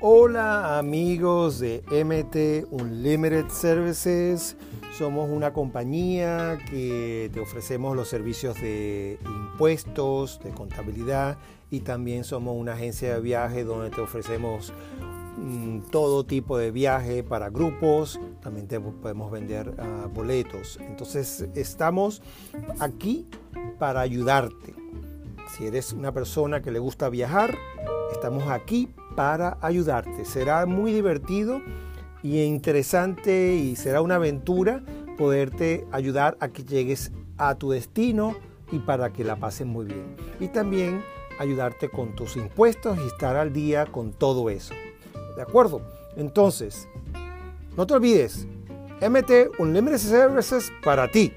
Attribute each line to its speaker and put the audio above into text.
Speaker 1: Hola amigos de MT Unlimited Services. Somos una compañía que te ofrecemos los servicios de impuestos, de contabilidad y también somos una agencia de viaje donde te ofrecemos mm, todo tipo de viaje para grupos. También te podemos vender ah, boletos. Entonces estamos aquí para ayudarte. Si eres una persona que le gusta viajar, estamos aquí para ayudarte. Será muy divertido y interesante y será una aventura poderte ayudar a que llegues a tu destino y para que la pases muy bien. Y también ayudarte con tus impuestos y estar al día con todo eso. ¿De acuerdo? Entonces, no te olvides, MT Unlimited Services para ti.